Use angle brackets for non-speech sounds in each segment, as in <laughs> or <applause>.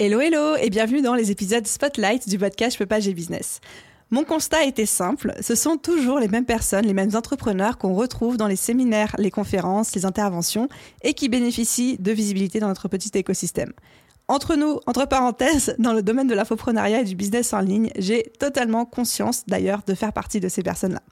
Hello hello et bienvenue dans les épisodes Spotlight du podcast Je peux pas, business. Mon constat était simple, ce sont toujours les mêmes personnes, les mêmes entrepreneurs qu'on retrouve dans les séminaires, les conférences, les interventions et qui bénéficient de visibilité dans notre petit écosystème. Entre nous, entre parenthèses, dans le domaine de l'infoprenariat et du business en ligne, j'ai totalement conscience d'ailleurs de faire partie de ces personnes-là.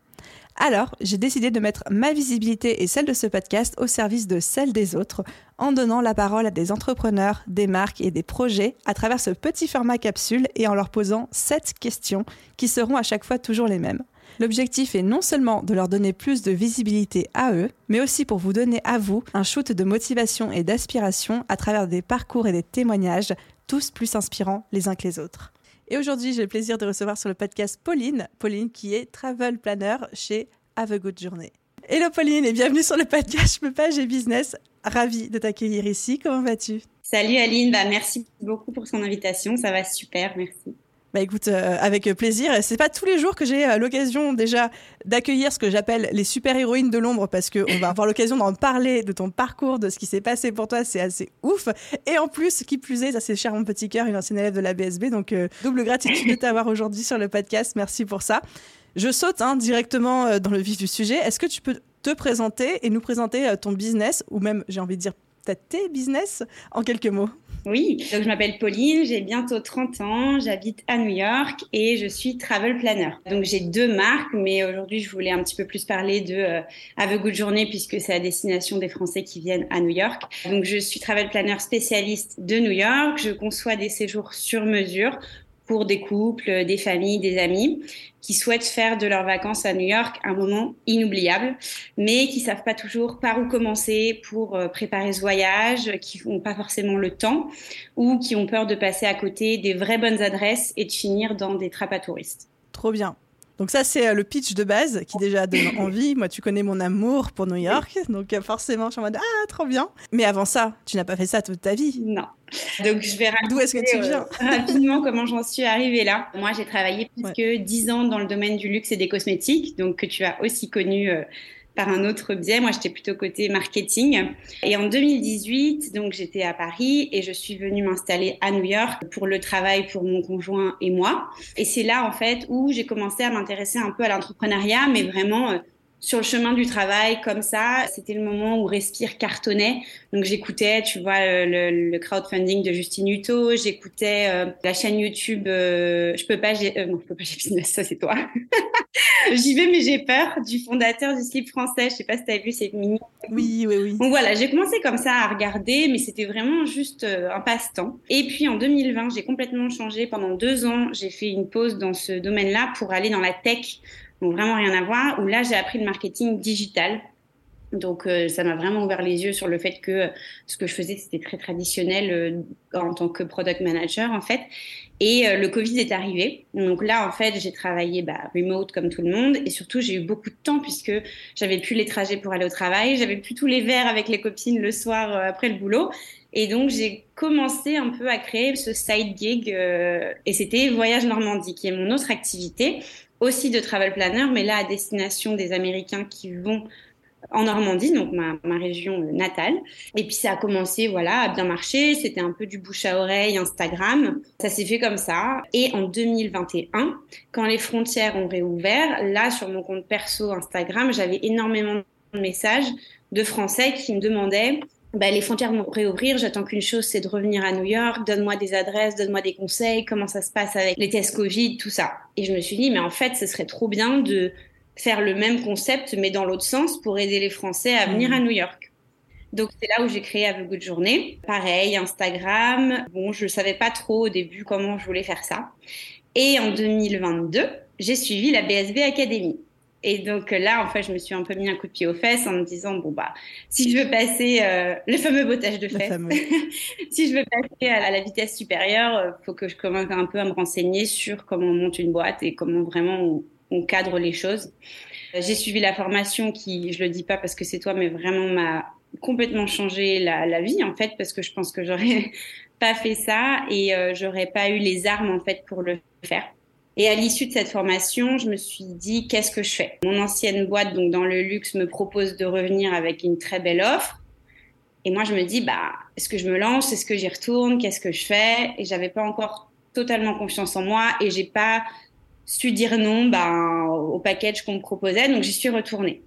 Alors, j'ai décidé de mettre ma visibilité et celle de ce podcast au service de celle des autres, en donnant la parole à des entrepreneurs, des marques et des projets à travers ce petit format capsule et en leur posant sept questions qui seront à chaque fois toujours les mêmes. L'objectif est non seulement de leur donner plus de visibilité à eux, mais aussi pour vous donner à vous un shoot de motivation et d'aspiration à travers des parcours et des témoignages, tous plus inspirants les uns que les autres. Et aujourd'hui, j'ai le plaisir de recevoir sur le podcast Pauline, Pauline qui est travel planner chez Have a Good Journey. Hello Pauline et bienvenue sur le podcast Je peux pas, j'ai business. Ravie de t'accueillir ici. Comment vas-tu? Salut Aline, bah, merci beaucoup pour son invitation. Ça va super, merci. Bah écoute, euh, avec plaisir. C'est pas tous les jours que j'ai euh, l'occasion déjà d'accueillir ce que j'appelle les super-héroïnes de l'ombre parce qu'on va avoir l'occasion d'en parler de ton parcours, de ce qui s'est passé pour toi. C'est assez ouf. Et en plus, qui plus est, ça c'est cher mon petit cœur, une ancienne élève de la BSB. Donc euh, double gratitude de t'avoir aujourd'hui sur le podcast. Merci pour ça. Je saute hein, directement dans le vif du sujet. Est-ce que tu peux te présenter et nous présenter ton business ou même, j'ai envie de dire, peut-être business en quelques mots oui, donc je m'appelle Pauline, j'ai bientôt 30 ans, j'habite à New York et je suis travel planner. Donc j'ai deux marques, mais aujourd'hui je voulais un petit peu plus parler de euh, Have Good Journée puisque c'est à destination des Français qui viennent à New York. Donc je suis travel planner spécialiste de New York, je conçois des séjours sur mesure pour des couples, des familles, des amis qui souhaitent faire de leurs vacances à New York un moment inoubliable, mais qui savent pas toujours par où commencer pour euh, préparer ce voyage, qui n'ont pas forcément le temps ou qui ont peur de passer à côté des vraies bonnes adresses et de finir dans des trappes à touristes. Trop bien. Donc ça, c'est euh, le pitch de base qui déjà donne <coughs> envie. Moi, tu connais mon amour pour New York, donc euh, forcément, je suis en mode ah, trop bien. Mais avant ça, tu n'as pas fait ça toute ta vie. Non. Donc je vais D'où est-ce que tu viens euh, <laughs> rapidement comment j'en suis arrivée là. Moi, j'ai travaillé plus que 10 ans dans le domaine du luxe et des cosmétiques, donc que tu as aussi connu par un autre biais. Moi, j'étais plutôt côté marketing. Et en 2018, donc j'étais à Paris et je suis venue m'installer à New York pour le travail pour mon conjoint et moi. Et c'est là en fait où j'ai commencé à m'intéresser un peu à l'entrepreneuriat, mais vraiment euh, sur le chemin du travail, comme ça, c'était le moment où Respire cartonnait. Donc j'écoutais, tu vois, le, le, crowdfunding de Justine Hutto, j'écoutais euh, la chaîne YouTube. Euh, je peux pas, j'ai, euh, non, je peux pas, j'ai business, ça c'est toi. <laughs> J'y vais, mais j'ai peur du fondateur du slip français. Je sais pas si tu as vu, c'est mini. Oui, oui, oui. Donc voilà, j'ai commencé comme ça à regarder, mais c'était vraiment juste un passe-temps. Et puis en 2020, j'ai complètement changé. Pendant deux ans, j'ai fait une pause dans ce domaine-là pour aller dans la tech donc vraiment rien à voir, où là j'ai appris le marketing digital. Donc euh, ça m'a vraiment ouvert les yeux sur le fait que ce que je faisais c'était très traditionnel euh, en tant que product manager en fait. Et euh, le Covid est arrivé. Donc là en fait j'ai travaillé bah, remote comme tout le monde et surtout j'ai eu beaucoup de temps puisque j'avais plus les trajets pour aller au travail, j'avais plus tous les verres avec les copines le soir après le boulot. Et donc j'ai commencé un peu à créer ce side gig et c'était Voyage Normandie qui est mon autre activité aussi de travel planner, mais là à destination des Américains qui vont en Normandie, donc ma, région natale. Et puis ça a commencé, voilà, à bien marcher. C'était un peu du bouche à oreille, Instagram. Ça s'est fait comme ça. Et en 2021, quand les frontières ont réouvert, là sur mon compte perso Instagram, j'avais énormément de messages de Français qui me demandaient bah, les frontières vont réouvrir. J'attends qu'une chose, c'est de revenir à New York. Donne-moi des adresses, donne-moi des conseils. Comment ça se passe avec les tests Covid, tout ça. Et je me suis dit, mais en fait, ce serait trop bien de faire le même concept, mais dans l'autre sens, pour aider les Français à venir à mmh. New York. Donc c'est là où j'ai créé Have a Good Journée. Pareil, Instagram. Bon, je savais pas trop au début comment je voulais faire ça. Et en 2022, j'ai suivi la BSB Academy. Et donc là, en fait, je me suis un peu mis un coup de pied aux fesses en me disant bon bah si je veux passer euh, le fameux bottage de fesses, <laughs> si je veux passer à la vitesse supérieure, il faut que je commence un peu à me renseigner sur comment on monte une boîte et comment vraiment on, on cadre les choses. J'ai suivi la formation qui, je le dis pas parce que c'est toi, mais vraiment m'a complètement changé la, la, vie en fait parce que je pense que j'aurais <laughs> pas fait ça et euh, j'aurais pas eu les armes en fait pour le faire. Et à l'issue de cette formation, je me suis dit qu'est-ce que je fais? Mon ancienne boîte donc dans le luxe me propose de revenir avec une très belle offre. Et moi je me dis bah est-ce que je me lance? Est-ce que j'y retourne? Qu'est-ce que je fais? Et j'avais pas encore totalement confiance en moi et j'ai pas su dire non bah, au package qu'on me proposait donc j'y suis retournée.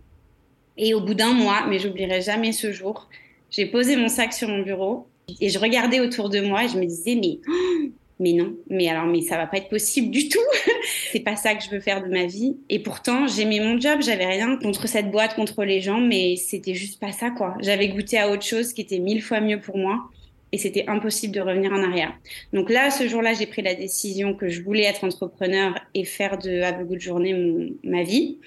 Et au bout d'un mois, mais j'oublierai jamais ce jour, j'ai posé mon sac sur mon bureau et je regardais autour de moi et je me disais, mais, <gasps> mais non, mais alors, mais ça va pas être possible du tout. <laughs> c'est pas ça que je veux faire de ma vie. Et pourtant, j'aimais mon job, j'avais rien contre cette boîte, contre les gens, mais c'était juste pas ça, quoi. J'avais goûté à autre chose qui était mille fois mieux pour moi et c'était impossible de revenir en arrière. Donc là, ce jour-là, j'ai pris la décision que je voulais être entrepreneur et faire de Have a Good Journée ma vie.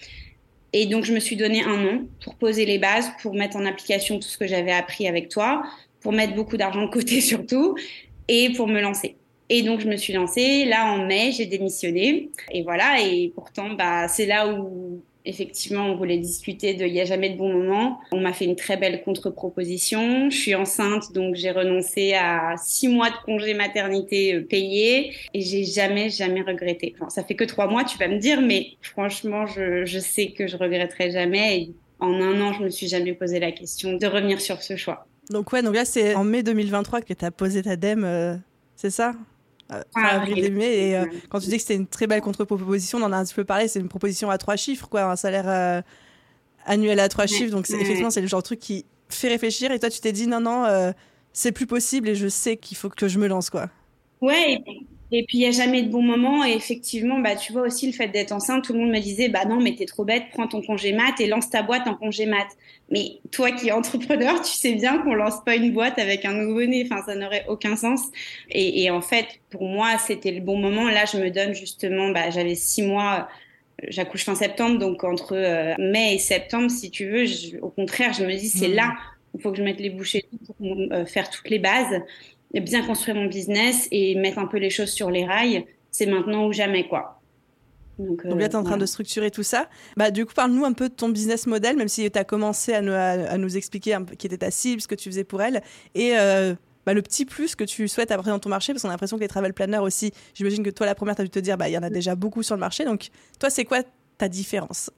Et donc, je me suis donné un an pour poser les bases, pour mettre en application tout ce que j'avais appris avec toi, pour mettre beaucoup d'argent de côté <laughs> surtout, et pour me lancer. Et donc, je me suis lancée. Là, en mai, j'ai démissionné. Et voilà. Et pourtant, bah, c'est là où Effectivement, on voulait discuter de Il n'y a jamais de bon moment. On m'a fait une très belle contre-proposition. Je suis enceinte, donc j'ai renoncé à six mois de congé maternité euh, payé et j'ai jamais, jamais regretté. Ça fait que trois mois, tu vas me dire, mais franchement, je, sais que je regretterai jamais. Et en un an, je me suis jamais posé la question de revenir sur ce choix. Donc ouais, donc là c'est en mai 2023 que tu as posé ta DEM, euh, c'est ça? Euh, ah, Et euh, quand tu dis que c'était une très belle contre-proposition, on en a un petit peu parlé, c'est une proposition à trois chiffres, quoi, un salaire euh, annuel à trois chiffres. Donc, effectivement, c'est le genre de truc qui fait réfléchir. Et toi, tu t'es dit, non, non, c'est plus possible et je sais qu'il faut que je me lance, quoi. Ouais, et puis il n'y a jamais de bon moment. Et effectivement, bah, tu vois aussi le fait d'être enceinte, tout le monde me disait, bah non, mais t'es trop bête, prends ton congé mat et lance ta boîte en congé mat. Mais toi qui es entrepreneur, tu sais bien qu'on lance pas une boîte avec un nouveau-né. Enfin, ça n'aurait aucun sens. Et, et, en fait, pour moi, c'était le bon moment. Là, je me donne justement, bah, j'avais six mois j'accouche fin septembre, donc entre euh, mai et septembre, si tu veux, au contraire, je me dis c'est mmh. là où il faut que je mette les bouchées pour euh, faire toutes les bases bien construire mon business et mettre un peu les choses sur les rails, c'est maintenant ou jamais, quoi. Donc, là, tu es en train de structurer tout ça. Bah, du coup, parle-nous un peu de ton business model, même si tu as commencé à nous, à, nous expliquer un peu qui était ta cible, ce que tu faisais pour elle, et euh, bah, le petit plus que tu souhaites après dans ton marché, parce qu'on a l'impression que les travel planners aussi, j'imagine que toi, la première, tu as dû te dire, bah, il y en a déjà beaucoup sur le marché. Donc, toi, c'est quoi ta différence?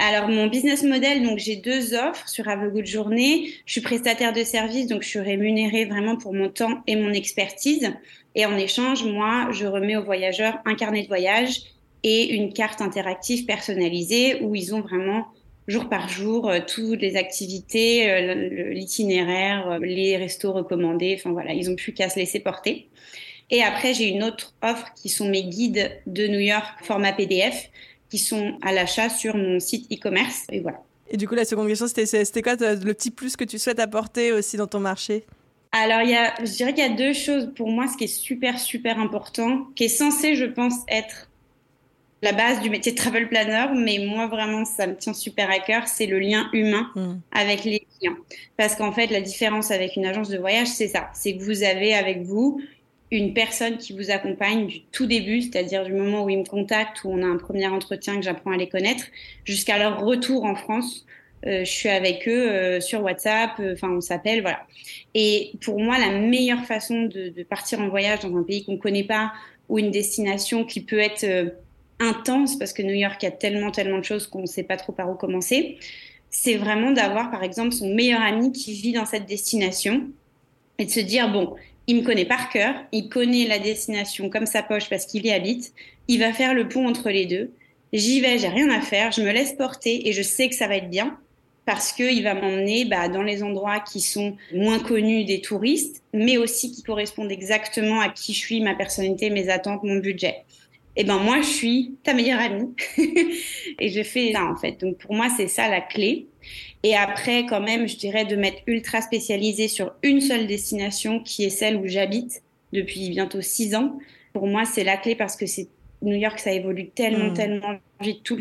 Alors, mon business model, donc j'ai deux offres sur Have a Good Journée. Je suis prestataire de service, donc je suis rémunérée vraiment pour mon temps et mon expertise. Et en échange, moi, je remets aux voyageurs un carnet de voyage et une carte interactive personnalisée où ils ont vraiment jour par jour euh, toutes les activités, euh, l'itinéraire, euh, les restos recommandés. Enfin voilà, ils ont plus qu'à se laisser porter. Et après, j'ai une autre offre qui sont mes guides de New York format PDF qui sont à l'achat sur mon site e-commerce. Et voilà. Et du coup, la seconde question, c'était quoi le petit plus que tu souhaites apporter aussi dans ton marché? Alors, il y a, je dirais qu'il y a deux choses pour moi, ce qui est super, super important, qui est censé, je pense, être la base du métier de travel planner, mais moi, vraiment, ça me tient super à cœur, c'est le lien humain mmh. avec les clients. Parce qu'en fait, la différence avec une agence de voyage, c'est ça. C'est que vous avez avec vous une personne qui vous accompagne du tout début, c'est-à-dire du moment où ils me contactent, où on a un premier entretien, que j'apprends à les connaître, jusqu'à leur retour en France. Euh, je suis avec eux euh, sur WhatsApp, euh, enfin on s'appelle, voilà. Et pour moi, la meilleure façon de, de partir en voyage dans un pays qu'on ne connaît pas ou une destination qui peut être intense, parce que New York, il y a tellement, tellement de choses qu'on ne sait pas trop par où commencer, c'est vraiment d'avoir, par exemple, son meilleur ami qui vit dans cette destination et de se dire, bon, il me connaît par cœur, il connaît la destination comme sa poche parce qu'il y habite, il va faire le pont entre les deux. J'y vais, j'ai rien à faire, je me laisse porter et je sais que ça va être bien parce qu'il va m'emmener bah, dans les endroits qui sont moins connus des touristes, mais aussi qui correspondent exactement à qui je suis, ma personnalité, mes attentes, mon budget. Et ben moi, je suis ta meilleure amie <laughs> et je fais ça en fait. Donc pour moi, c'est ça la clé. Et après, quand même, je dirais de m'être ultra spécialisée sur une seule destination qui est celle où j'habite depuis bientôt six ans. Pour moi, c'est la clé parce que c'est New York, ça évolue tellement, mmh. tellement vite tout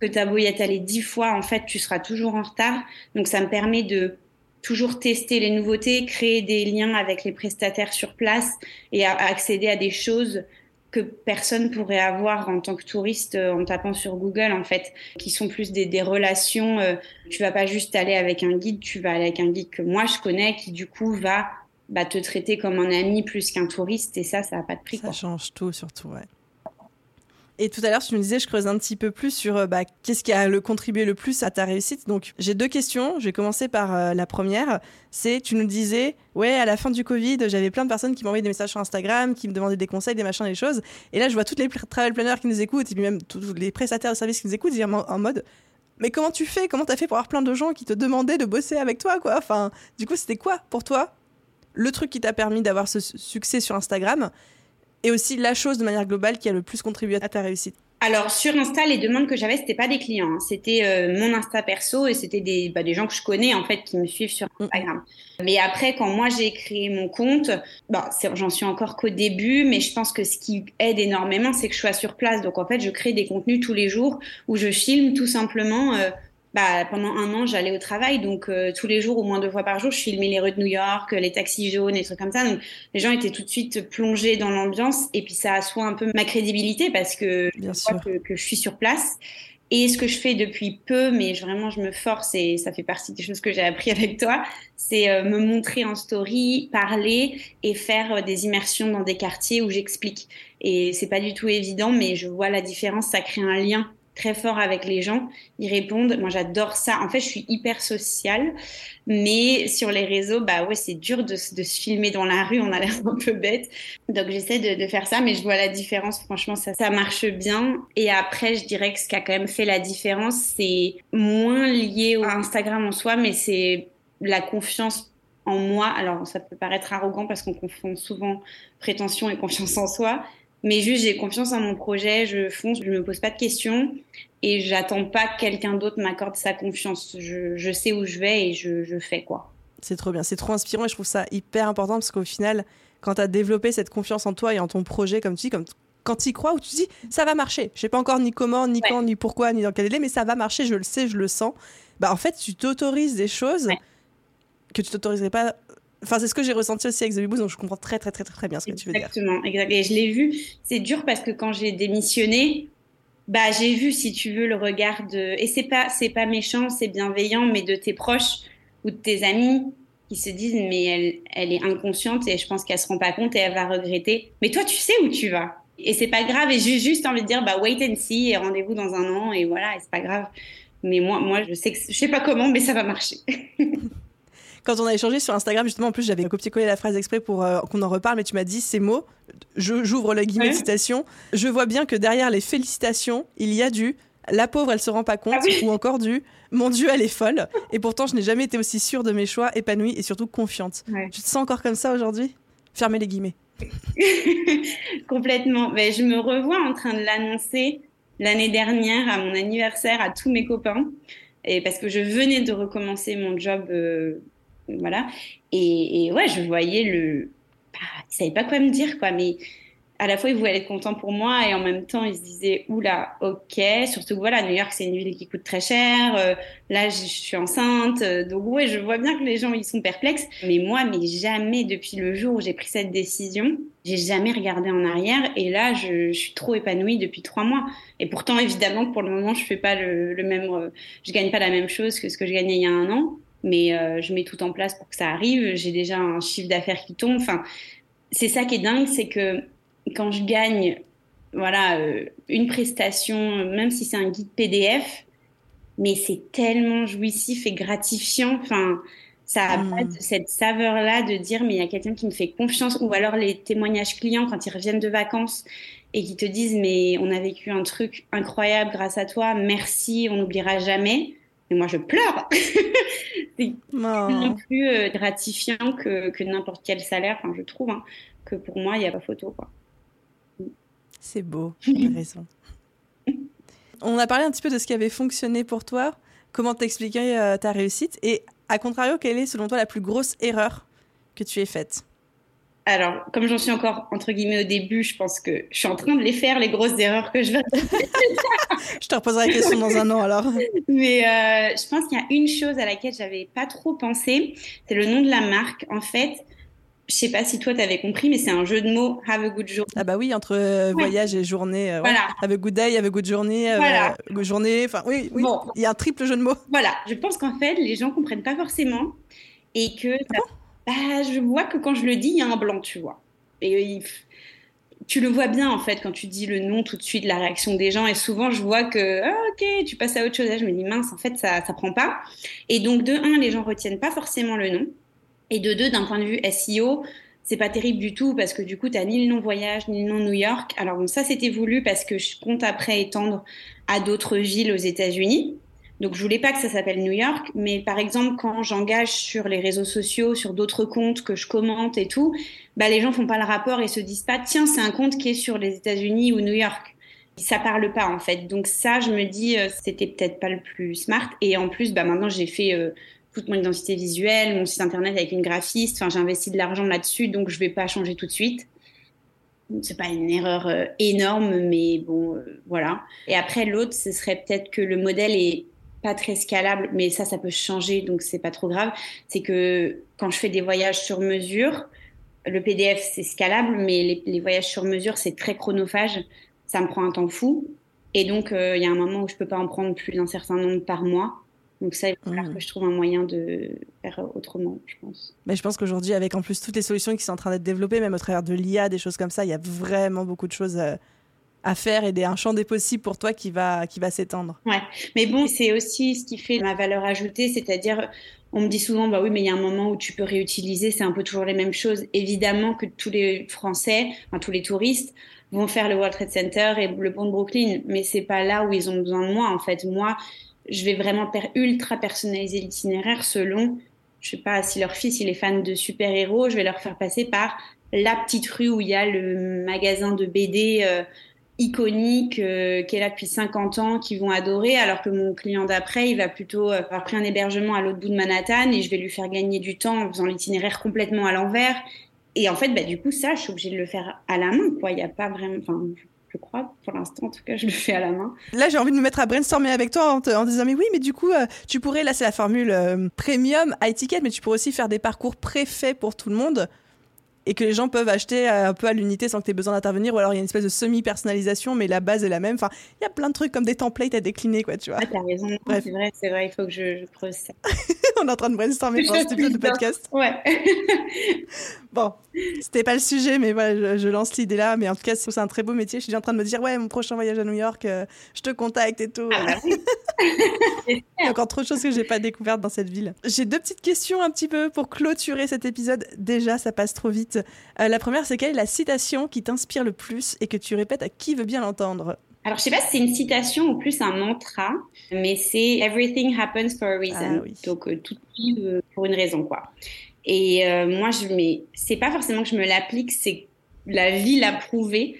que tu as beau y être allé dix fois, en fait, tu seras toujours en retard. Donc, ça me permet de toujours tester les nouveautés, créer des liens avec les prestataires sur place et accéder à des choses que personne pourrait avoir en tant que touriste euh, en tapant sur Google en fait, qui sont plus des, des relations. Euh, tu vas pas juste aller avec un guide, tu vas aller avec un guide que moi je connais, qui du coup va bah, te traiter comme un ami plus qu'un touriste et ça, ça n'a pas de prix. Ça change tout surtout, ouais. Et tout à l'heure, tu me disais, je creuse un petit peu plus sur euh, bah, qu'est-ce qui a le contribué le plus à ta réussite. Donc, j'ai deux questions. Je vais commencer par euh, la première. C'est, tu nous disais, ouais, à la fin du Covid, j'avais plein de personnes qui m'envoyaient des messages sur Instagram, qui me demandaient des conseils, des machins, des choses. Et là, je vois toutes les travel planners qui nous écoutent, et puis même tous les prestataires de services qui nous écoutent, en, en mode, mais comment tu fais? Comment t'as fait pour avoir plein de gens qui te demandaient de bosser avec toi, quoi? Enfin, du coup, c'était quoi pour toi le truc qui t'a permis d'avoir ce succès sur Instagram? Et aussi la chose de manière globale qui a le plus contribué à ta réussite alors sur Insta, les demandes que j'avais, c'était pas des clients, hein. c'était euh, mon Insta perso et c'était des, bah, des gens que je connais en fait qui me suivent sur mm. Instagram. Mais après, quand moi j'ai créé mon compte, bah, j'en suis encore qu'au début, mais je pense que ce qui aide énormément, c'est que je sois sur place. Donc en fait, je crée des contenus tous les jours où je filme tout simplement. Euh, bah, pendant un an, j'allais au travail, donc euh, tous les jours, au moins deux fois par jour, je filmais les rues de New York, les taxis jaunes, et trucs comme ça. Donc les gens étaient tout de suite plongés dans l'ambiance, et puis ça assoit un peu ma crédibilité parce que Bien je que, que, je suis sur place. Et ce que je fais depuis peu, mais vraiment je me force et ça fait partie des choses que j'ai appris <laughs> avec toi, c'est euh, me montrer en story, parler et faire euh, des immersions dans des quartiers où j'explique. Et c'est pas du tout évident, mais je vois la différence, ça crée un lien très fort avec les gens. Ils répondent. Moi, j'adore ça. En fait, je suis hyper sociale, mais sur les réseaux, bah ouais, c'est dur de, se filmer dans la rue. On a l'air un peu bête. Donc, j'essaie de, faire ça, mais je vois la différence. Franchement, ça, ça marche bien. Et après, je dirais que ce qui a quand même fait la différence, c'est moins lié à Instagram en soi, mais c'est la confiance en moi. Alors, ça peut paraître arrogant parce qu'on confond souvent prétention et confiance en soi, mais juste, j'ai confiance en mon projet, je fonce, je me pose pas de questions et j'attends pas que quelqu'un d'autre m'accorde sa confiance. Je, je, sais où je vais et je, je fais quoi. C'est trop bien, c'est trop inspirant et je trouve ça hyper important parce qu'au final, quand tu as développé cette confiance en toi et en ton projet, comme tu dis, comme quand tu y crois, où tu dis ça va marcher. Je sais pas encore ni comment, ni quand, ni pourquoi, ni dans quel délai, mais ça va marcher, je le sais, je le sens. Bah en fait, tu t'autorises des choses que tu t'autoriserais pas Enfin, c'est ce que j'ai ressenti aussi avec The Beboost, donc je comprends très, très, très, très, bien ce que tu veux dire. Exactement, exactement. Et je l'ai vu. C'est dur parce que quand j'ai démissionné, bah, j'ai vu, si tu veux, le regard de. Et c'est pas, c'est pas méchant, c'est bienveillant, mais de tes proches ou de tes amis qui se disent, mais elle, elle est inconsciente et je pense qu'elle se rend pas compte et elle va regretter. Mais toi, tu sais où tu vas. Et c'est pas grave. Et j'ai juste envie de dire, bah, wait and see et rendez-vous dans un an et voilà, et c'est pas grave. Mais moi, moi, je sais que je sais pas comment, mais ça va marcher. <laughs> quand on a échangé sur Instagram, justement, en plus, j'avais copié-collé la phrase exprès pour euh, qu'on en reparle, mais tu m'as dit ces mots. J'ouvre le guillemet de citation. Je vois bien que derrière les félicitations, il y a du la pauvre, elle se rend pas compte, ah ou encore du mon Dieu, elle est folle. Et pourtant, je n'ai jamais été aussi sûre de mes choix, épanouie et surtout confiante. Tu te sens encore comme ça aujourd'hui? Fermez les guillemets. <laughs> Complètement. Mais je me revois en train de l'annoncer l'année dernière à mon anniversaire à tous mes copains. Et parce que je venais de recommencer mon job euh, voilà. Et, ouais, je voyais le. Bah, ils savaient pas quoi me dire, quoi. Mais à la fois, ils voulaient être contents pour moi et en même temps, ils se disaient Oula, ok. Surtout que voilà, New York, c'est une ville qui coûte très cher. Euh, là, je, suis enceinte. Euh, donc, ouais, je vois bien que les gens, ils sont perplexes. Mais moi, mais jamais depuis le jour où j'ai pris cette décision, j'ai jamais regardé en arrière. Et là, je, suis trop épanouie depuis trois mois. Et pourtant, évidemment, pour le moment, je fais pas le, le même. Euh, je gagne pas la même chose que ce que je gagnais il y a un an mais euh, je mets tout en place pour que ça arrive. J'ai déjà un chiffre d'affaires qui tombe. Enfin, c'est ça qui est dingue, c'est que quand je gagne, voilà, euh, une prestation, même si c'est un guide PDF, mais c'est tellement jouissif et gratifiant. Enfin, ça a pas hmm. cette saveur-là de dire, mais il y a quelqu'un qui me fait confiance, ou alors les témoignages clients quand ils reviennent de vacances et qui te disent, mais on a vécu un truc incroyable grâce à toi, merci, on n'oubliera jamais. Et moi, je pleure. <laughs> c'est oh. plus euh, gratifiant que, que n'importe quel salaire, enfin, je trouve, hein, que pour moi, il n'y a pas photo. Quoi. C'est beau, <laughs> tu raison. On a parlé un petit peu de ce qui avait fonctionné pour toi, comment t'expliquer euh, ta réussite, et à contrario, quelle est selon toi la plus grosse erreur que tu aies faite? Alors, comme j'en suis encore entre guillemets au début, je pense que je suis en train de les faire, les grosses erreurs que je vais. <laughs> je te reposerai la question dans un an alors. Mais euh, je pense qu'il y a une chose à laquelle j'avais pas trop pensé, c'est le nom de la marque. En fait, je sais pas si toi tu avais compris, mais c'est un jeu de mots Have a good journey. Ah bah oui, entre euh, voyage et journée. Euh, voilà. Have a good day, have a good journée, voilà. good journée. Enfin oui, oui. il y a un triple jeu de mots. Voilà, je pense qu'en fait les gens comprennent pas forcément et que ah bah, je vois que quand je le dis, il y a un blanc, tu vois. Et tu le vois bien en fait quand tu dis le nom tout de suite, la réaction des gens. Et souvent, je vois que ah, ok, tu passes à autre chose. je me dis mince, en fait, ça ça prend pas. Et donc de un, les gens retiennent pas forcément le nom. Et de deux, d'un point de vue SEO, c'est pas terrible du tout parce que du coup, tu n'as ni le nom voyage, ni le nom New York. Alors bon, ça, c'était voulu parce que je compte après étendre à d'autres villes aux États-Unis. Donc, je voulais pas que ça s'appelle New York, mais par exemple, quand j'engage sur les réseaux sociaux, sur d'autres comptes que je commente et tout, bah, les gens font pas le rapport et se disent pas, tiens, c'est un compte qui est sur les États-Unis ou New York. Ça parle pas, en fait. Donc, ça, je me dis, euh, c'était peut-être pas le plus smart. Et en plus, bah, maintenant, j'ai fait euh, toute mon identité visuelle, mon site internet avec une graphiste. Enfin, j'ai investi de l'argent là-dessus, donc je vais pas changer tout de suite. C'est pas une erreur euh, énorme, mais bon, voilà. Et après, l'autre, ce serait peut-être que le modèle est pas très scalable, mais ça, ça peut changer, donc c'est pas trop grave. C'est que quand je fais des voyages sur mesure, le PDF c'est scalable, mais les, voyages sur mesure c'est très chronophage, ça me prend un temps fou. Et donc euh, il y a un moment où je peux pas en prendre plus d'un certain nombre par mois. Donc ça, il va falloir mmh. que je trouve un moyen de faire autrement, je pense. Mais je pense qu'aujourd'hui, avec en plus toutes les solutions qui sont en train d'être développées, même au travers de l'IA, des choses comme ça, il y a vraiment beaucoup de choses euh, à faire et un champ des possibles pour toi qui va, qui va s'étendre. Ouais, mais bon, c'est aussi ce qui fait ma valeur ajoutée, c'est-à-dire, on me dit souvent, bah oui, mais il y a un moment où tu peux réutiliser, c'est un peu toujours les mêmes choses. Évidemment que tous les Français, enfin tous les touristes, vont faire le World Trade Center et le pont de Brooklyn, mais c'est pas là où ils ont besoin de moi. En fait, moi, je vais vraiment ultra personnaliser l'itinéraire selon, je sais pas, si leur fils il est fan de super-héros, je vais leur faire passer par la petite rue où il y a le magasin de BD. Euh, iconique euh, qui est là depuis 50 ans, qui vont adorer, alors que mon client d'après, il va plutôt euh, avoir pris un hébergement à l'autre bout de Manhattan et je vais lui faire gagner du temps en faisant l'itinéraire complètement à l'envers. Et en fait, bah, du coup, ça, je suis obligée de le faire à la main. Il n'y a pas vraiment... Enfin, je crois, pour l'instant, en tout cas, je le fais à la main. Là, j'ai envie de me mettre à brainstormer avec toi en, disant, mais oui, mais du coup, euh, tu pourrais, là, c'est la formule premium, high ticket, mais tu pourrais aussi faire des parcours préfaits pour tout le monde et que les gens peuvent acheter un peu à l'unité sans que tu aies besoin d'intervenir, ou alors il y a une espèce de semi-personnalisation, mais la base est la même. Enfin, il y a plein de trucs comme des templates à décliner, quoi, tu vois. Ah, t'as raison, c'est vrai, c'est vrai, il faut que je, creuse ça. <laughs> On est en train de brainstormer pour cet épisode de podcast. Ouais. <laughs> bon, c'était pas le sujet, mais voilà, je, lance l'idée là. Mais en tout cas, c'est un très beau métier. Je suis déjà en train de me dire, ouais, mon prochain voyage à New York, euh, je te contacte et tout. Ah, encore trop de choses que j'ai pas découvertes dans cette ville. J'ai deux petites questions un petit peu pour clôturer cet épisode. Déjà, ça passe trop vite. Euh, la première, c'est quelle est la citation qui t'inspire le plus et que tu répètes à qui veut bien l'entendre alors, je sais pas si c'est une citation ou plus un mantra, mais c'est Everything happens for a reason. Ah Donc, euh, tout euh, pour une raison, quoi. Et moi, je mais c'est pas forcément que je me l'applique, c'est la vie l'a prouvé.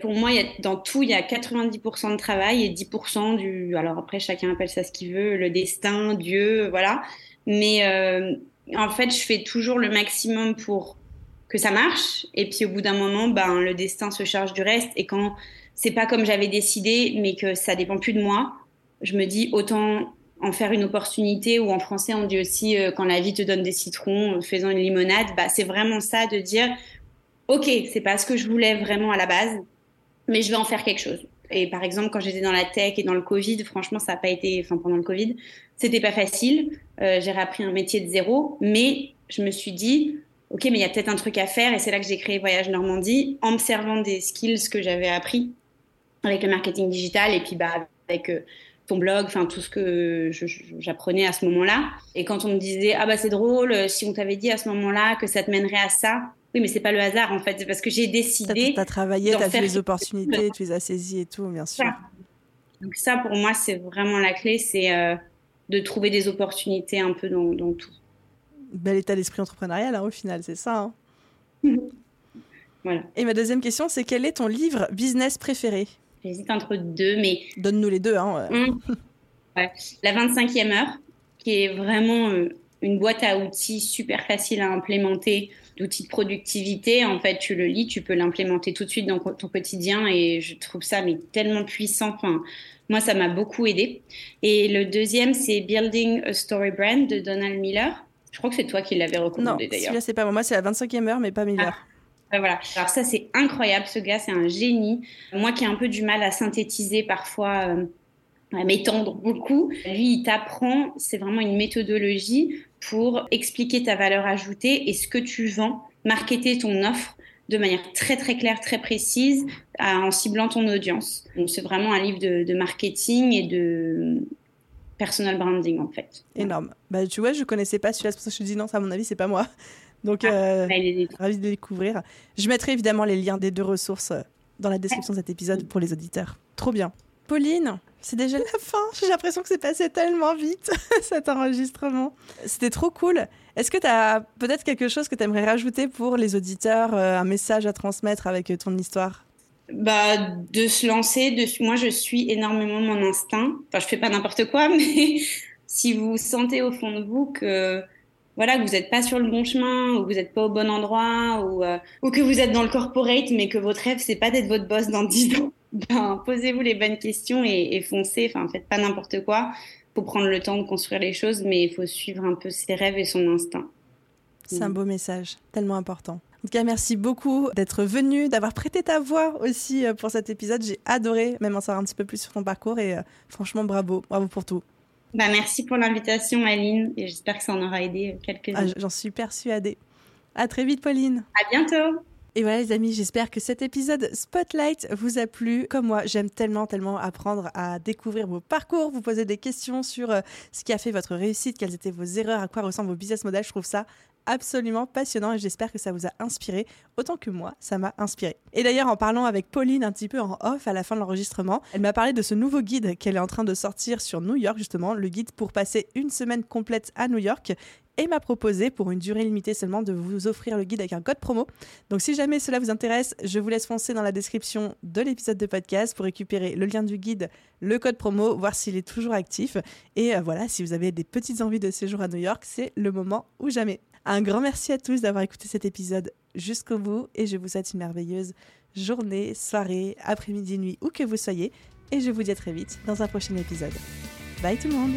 pour moi, y a, dans tout, il y a 90% de travail et 10% du. Alors après, chacun appelle ça ce qu'il veut, le destin, Dieu, voilà. Mais en fait, je fais toujours le maximum pour que ça marche. Et puis au bout d'un moment, ben, le destin se charge du reste. Et quand c'est pas comme j'avais décidé, mais que ça dépend plus de moi, je me dis autant en faire une opportunité. Ou en français, on dit aussi euh, quand la vie te donne des citrons, euh, faisant une limonade. Bah, c'est vraiment ça de dire, ok, c'est pas ce que je voulais vraiment à la base, mais je vais en faire quelque chose. Et par exemple, quand j'étais dans la tech et dans le Covid, franchement, ça n'a pas été, enfin pendant le Covid, c'était pas facile. Euh, j'ai appris un métier de zéro, mais je me suis dit, ok, mais il y a peut-être un truc à faire. Et c'est là que j'ai créé Voyage Normandie en me servant des skills que j'avais appris avec le marketing digital et puis bah, avec euh, ton blog, enfin tout ce que j'apprenais à ce moment-là. Et quand on me disait, ah bah c'est drôle, euh, si on t'avait dit à ce moment-là que ça te mènerait à ça, oui, mais c'est pas le hasard en fait, c'est parce que j'ai décidé. Tu as travaillé, tu as vu les opportunités, tu les as saisies et tout, bien sûr. Donc ça, pour moi, c'est vraiment la clé, c'est euh, de trouver des opportunités un peu dans, dans tout bel état d'esprit entrepreneurial hein, au final, c'est ça. Hein. <laughs> voilà. Et ma deuxième question, c'est quel est ton livre business préféré? J'hésite entre deux, mais... Donne-nous les deux. Hein, mmh. La 25e heure, qui est vraiment euh, une boîte à outils super facile à implémenter, d'outils de productivité. En fait, tu le lis, tu peux l'implémenter tout de suite dans ton quotidien et je trouve ça mais tellement puissant. Enfin, moi, ça m'a beaucoup aidé. Et le deuxième, c'est Building a Story Brand de Donald Miller. Je crois que c'est toi qui l'avais recommandé d'ailleurs. Non, c'est pas moi. Moi, c'est la 25e heure, mais pas Miller. Ah, voilà. Alors ça, c'est incroyable. Ce gars, c'est un génie. Moi qui ai un peu du mal à synthétiser parfois. Euh, à m'étendre beaucoup. Lui, il t'apprend, c'est vraiment une méthodologie pour expliquer ta valeur ajoutée et ce que tu vends, marketer ton offre de manière très très claire, très précise, en ciblant ton audience. Donc c'est vraiment un livre de, marketing et de personal branding en fait. Énorme. Bah tu vois, je connaissais pas celui-là, c'est pour ça que je te dis non, ça à mon avis c'est pas moi. Donc ah, euh, ravi de découvrir. Je mettrai évidemment les liens des deux ressources dans la description de cet épisode pour les auditeurs. Trop bien. Pauline, c'est déjà la fin. J'ai l'impression que c'est passé tellement vite <laughs> cet enregistrement. C'était trop cool. Est-ce que tu as peut-être quelque chose que tu aimerais rajouter pour les auditeurs, euh, un message à transmettre avec euh, ton histoire? Bah, de se lancer. De... Moi, je suis énormément mon instinct. Enfin, je fais pas n'importe quoi, <laughs> mais si vous sentez au fond de vous que voilà, que vous n'êtes pas sur le bon chemin, ou que vous n'êtes pas au bon endroit, ou, euh, ou que vous êtes dans le corporate, mais que votre rêve, c'est pas d'être votre boss dans 10 ans, <laughs> ben, posez-vous les bonnes questions et, foncez. Enfin, faites pas n'importe quoi. Faut prendre le temps de construire les choses, mais il faut suivre un peu ses rêves et son instinct. C'est un beau message, tellement important. En tout cas, merci beaucoup d'être venu, d'avoir prêté ta voix aussi euh, pour cet épisode. J'ai adoré même en savoir un petit peu plus sur ton parcours et euh, franchement, bravo, bravo pour tout. Bah, merci pour l'invitation, Aline, et j'espère que ça en aura aidé quelques-uns. Ah, J'en suis persuadée. À très vite, Pauline. À bientôt. Et voilà les amis, j'espère que cet épisode Spotlight vous a plu. Comme moi, j'aime tellement, tellement apprendre à découvrir vos parcours, vous poser des questions sur euh, ce qui a fait votre réussite, quelles étaient vos erreurs, à quoi ressemblent vos business models. Je trouve ça absolument passionnant et j'espère que ça vous a inspiré autant que moi, ça m'a inspiré. Et d'ailleurs, en parlant avec Pauline un petit peu en off à la fin de l'enregistrement, elle m'a parlé de ce nouveau guide qu'elle est en train de sortir sur New York, justement, le guide pour passer une semaine complète à New York et m'a proposé pour une durée limitée seulement de vous offrir le guide avec un code promo. Donc si jamais cela vous intéresse, je vous laisse foncer dans la description de l'épisode de podcast pour récupérer le lien du guide, le code promo, voir s'il est toujours actif. Et euh, voilà, si vous avez des petites envies de séjour à New York, c'est le moment ou jamais. Un grand merci à tous d'avoir écouté cet épisode jusqu'au bout et je vous souhaite une merveilleuse journée, soirée, après-midi, nuit, où que vous soyez. Et je vous dis à très vite dans un prochain épisode. Bye tout le monde